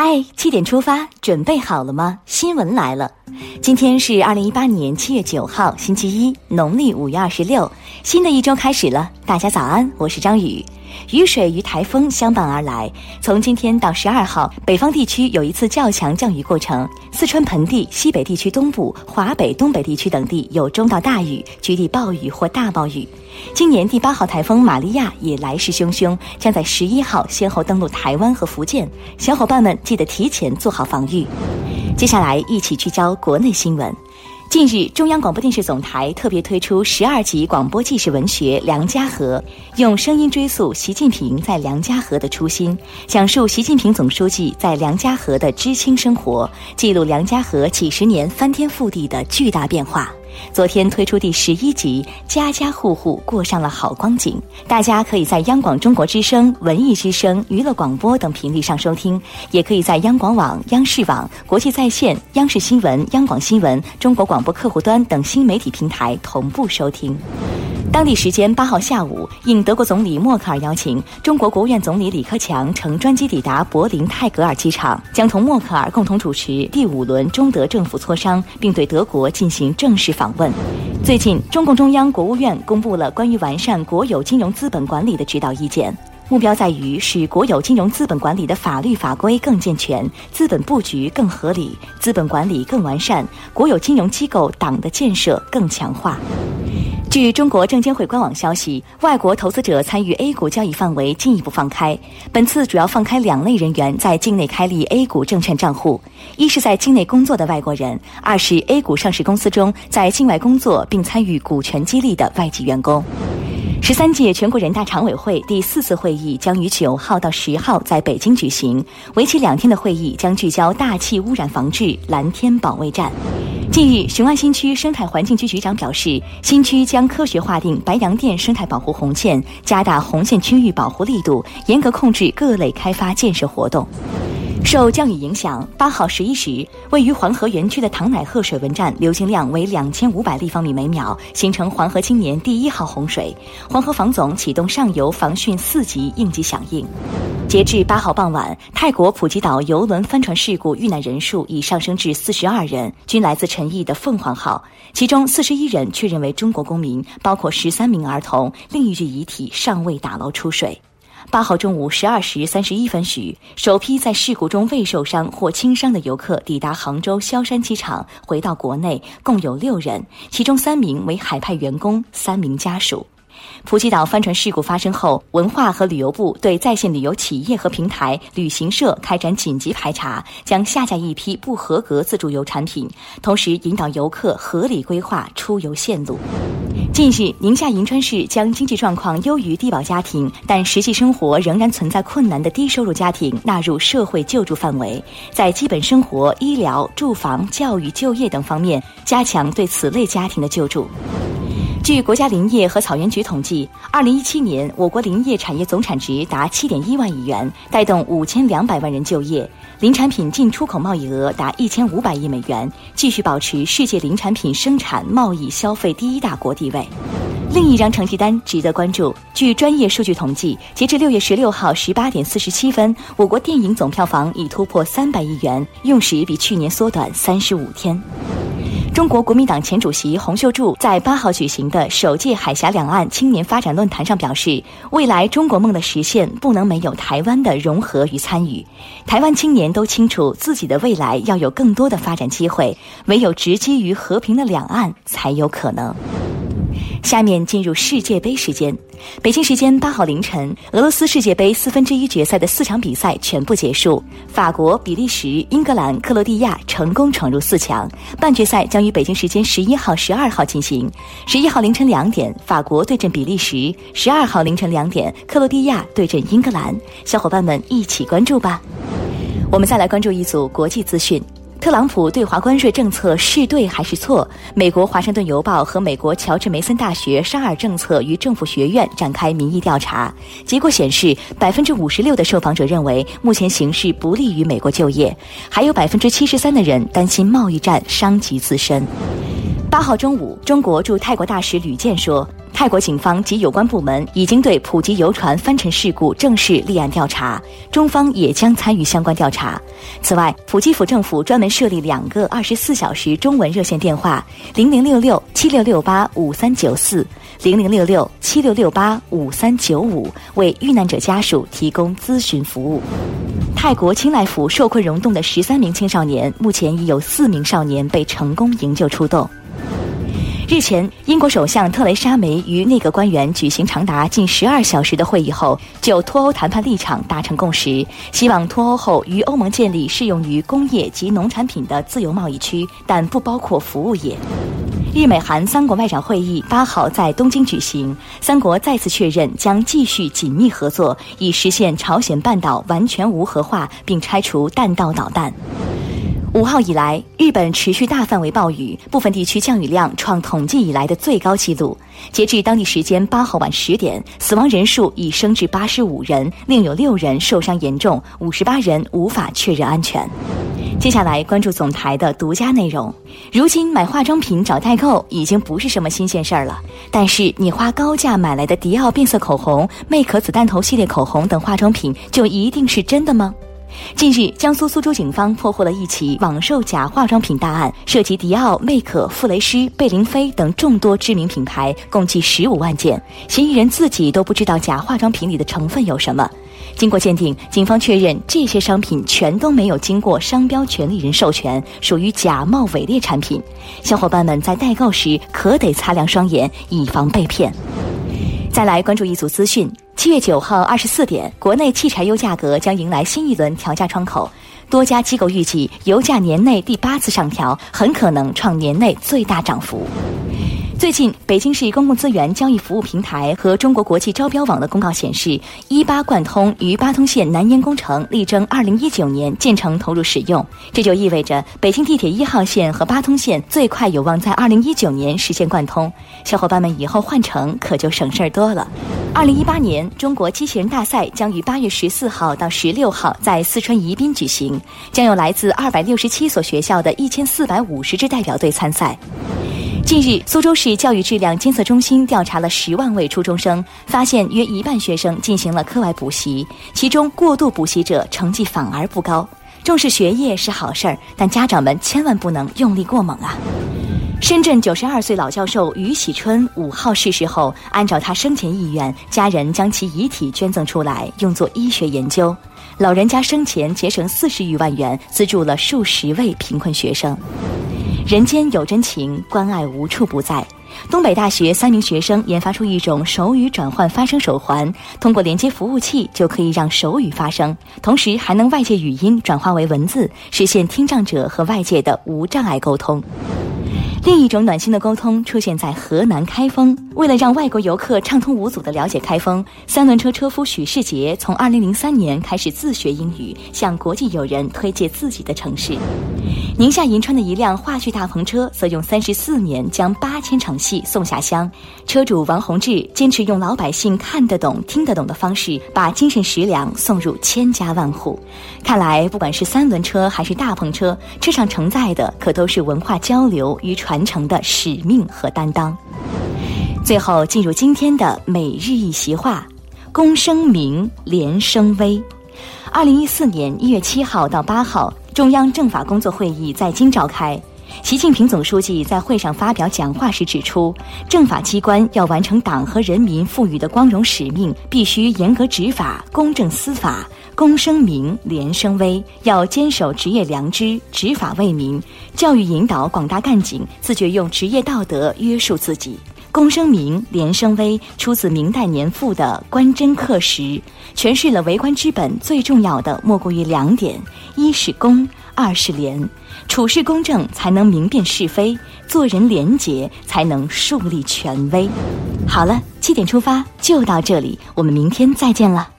嗨，七点出发，准备好了吗？新闻来了，今天是二零一八年七月九号，星期一，农历五月二十六，新的一周开始了。大家早安，我是张宇。雨水与台风相伴而来，从今天到十二号，北方地区有一次较强降雨过程，四川盆地、西北地区东部、华北、东北地区等地有中到大雨，局地暴雨或大暴雨。今年第八号台风玛利亚也来势汹汹，将在十一号先后登陆台湾和福建，小伙伴们记得提前做好防御。接下来一起聚焦国内新闻。近日，中央广播电视总台特别推出十二集广播纪实文学《梁家河》，用声音追溯习近平在梁家河的初心，讲述习近平总书记在梁家河的知青生活，记录梁家河几十年翻天覆地的巨大变化。昨天推出第十一集，家家户户过上了好光景。大家可以在央广中国之声、文艺之声、娱乐广播等频率上收听，也可以在央广网、央视网、国际在线、央视新闻、央广新闻、中国广播客户端等新媒体平台同步收听。当地时间八号下午，应德国总理默克尔邀请，中国国务院总理李克强乘专机抵达柏林泰格尔机场，将同默克尔共同主持第五轮中德政府磋商，并对德国进行正式访问。最近，中共中央、国务院公布了关于完善国有金融资本管理的指导意见，目标在于使国有金融资本管理的法律法规更健全，资本布局更合理，资本管理更完善，国有金融机构党的建设更强化。据中国证监会官网消息，外国投资者参与 A 股交易范围进一步放开。本次主要放开两类人员在境内开立 A 股证券账户：一是在境内工作的外国人；二是 A 股上市公司中在境外工作并参与股权激励的外籍员工。十三届全国人大常委会第四次会议将于九号到十号在北京举行，为期两天的会议将聚焦大气污染防治、蓝天保卫战。近日，雄安新区生态环境局局长表示，新区将科学划定白洋淀生态保护红线，加大红线区域保护力度，严格控制各类开发建设活动。受降雨影响，八号十一时，位于黄河园区的唐乃贺水文站流经量为两千五百立方米每秒，形成黄河今年第一号洪水。黄河防总启动上游防汛四级应急响应。截至八号傍晚，泰国普吉岛邮轮帆船事故遇难人数已上升至四十二人，均来自陈毅的凤凰号，其中四十一人确认为中国公民，包括十三名儿童，另一具遗体尚未打捞出水。八号中午十二时三十一分许，首批在事故中未受伤或轻伤的游客抵达杭州萧山机场，回到国内，共有六人，其中三名为海派员工，三名家属。普吉岛帆船事故发生后，文化和旅游部对在线旅游企业和平台、旅行社开展紧急排查，将下架一批不合格自助游产品，同时引导游客合理规划出游线路。近日，宁夏银川市将经济状况优于低保家庭但实际生活仍然存在困难的低收入家庭纳入社会救助范围，在基本生活、医疗、住房、教育、就业等方面加强对此类家庭的救助。据国家林业和草原局统计，二零一七年我国林业产业总产值达七点一万亿元，带动五千两百万人就业，林产品进出口贸易额达一千五百亿美元，继续保持世界林产品生产、贸易、消费第一大国地位。另一张成绩单值得关注，据专业数据统计，截至六月十六号十八点四十七分，我国电影总票房已突破三百亿元，用时比去年缩短三十五天。中国国民党前主席洪秀柱在八号举行的首届海峡两岸青年发展论坛上表示，未来中国梦的实现不能没有台湾的融合与参与。台湾青年都清楚自己的未来要有更多的发展机会，唯有直击于和平的两岸才有可能。下面进入世界杯时间。北京时间八号凌晨，俄罗斯世界杯四分之一决赛的四场比赛全部结束，法国、比利时、英格兰、克罗地亚成功闯入四强。半决赛将于北京时间十一号、十二号进行。十一号凌晨两点，法国对阵比利时；十二号凌晨两点，克罗地亚对阵英格兰。小伙伴们一起关注吧。我们再来关注一组国际资讯。特朗普对华关税政策是对还是错？美国《华盛顿邮报》和美国乔治梅森大学沙尔政策与政府学院展开民意调查，结果显示，百分之五十六的受访者认为目前形势不利于美国就业，还有百分之七十三的人担心贸易战伤及自身。八号中午，中国驻泰国大使吕健说，泰国警方及有关部门已经对普吉游船翻沉事故正式立案调查，中方也将参与相关调查。此外，普吉府政府专门设立两个二十四小时中文热线电话：零零六六七六六八五三九四、零零六六七六六八五三九五，为遇难者家属提供咨询服务。泰国清莱府受困溶洞的十三名青少年，目前已有四名少年被成功营救出洞。日前，英国首相特蕾莎梅与内阁官员举行长达近十二小时的会议后，就脱欧谈判立场达成共识，希望脱欧后与欧盟建立适用于工业及农产品的自由贸易区，但不包括服务业。日美韩三国外长会议八号在东京举行，三国再次确认将继续紧密合作，以实现朝鲜半岛完全无核化，并拆除弹道导弹。五号以来，日本持续大范围暴雨，部分地区降雨量创统计以来的最高纪录。截至当地时间八号晚十点，死亡人数已升至八十五人，另有六人受伤严重，五十八人无法确认安全。接下来关注总台的独家内容。如今买化妆品找代购已经不是什么新鲜事儿了，但是你花高价买来的迪奥变色口红、魅可子弹头系列口红等化妆品，就一定是真的吗？近日，江苏苏州警方破获了一起网售假化妆品大案，涉及迪奥、魅可、馥蕾诗、贝玲妃等众多知名品牌，共计十五万件。嫌疑人自己都不知道假化妆品里的成分有什么。经过鉴定，警方确认这些商品全都没有经过商标权利人授权，属于假冒伪劣产品。小伙伴们在代购时可得擦亮双眼，以防被骗。再来关注一组资讯。七月九号二十四点，国内汽柴油价格将迎来新一轮调价窗口，多家机构预计油价年内第八次上调，很可能创年内最大涨幅。最近，北京市公共资源交易服务平台和中国国际招标网的公告显示，一八贯通与八通线南延工程力争二零一九年建成投入使用。这就意味着北京地铁一号线和八通线最快有望在二零一九年实现贯通。小伙伴们以后换乘可就省事儿多了。二零一八年中国机器人大赛将于八月十四号到十六号在四川宜宾举行，将有来自二百六十七所学校的一千四百五十支代表队参赛。近日，苏州市教育质量监测中心调查了十万位初中生，发现约一半学生进行了课外补习，其中过度补习者成绩反而不高。重视学业是好事儿，但家长们千万不能用力过猛啊！深圳九十二岁老教授于喜春五号逝世后，按照他生前意愿，家人将其遗体捐赠出来，用作医学研究。老人家生前节省四十余万元，资助了数十位贫困学生。人间有真情，关爱无处不在。东北大学三名学生研发出一种手语转换发声手环，通过连接服务器就可以让手语发声，同时还能外界语音转化为文字，实现听障者和外界的无障碍沟通。另一种暖心的沟通出现在河南开封。为了让外国游客畅通无阻地了解开封，三轮车车夫许世杰从2003年开始自学英语，向国际友人推介自己的城市。宁夏银川的一辆话剧大篷车则用34年将8000场戏送下乡。车主王洪志坚持用老百姓看得懂、听得懂的方式，把精神食粮送入千家万户。看来，不管是三轮车还是大篷车，车上承载的可都是文化交流与传承的使命和担当。最后，进入今天的每日一席话：公声明，廉声微。二零一四年一月七号到八号，中央政法工作会议在京召开。习近平总书记在会上发表讲话时指出，政法机关要完成党和人民赋予的光荣使命，必须严格执法、公正司法、公声明、廉声微，要坚守职业良知、执法为民，教育引导广大干警自觉用职业道德约束自己。公生明，廉生威，出自明代年赋的《观真刻石》，诠释了为官之本最重要的莫过于两点：一是公，二是廉。处事公正，才能明辨是非；做人廉洁，才能树立权威。好了，七点出发就到这里，我们明天再见了。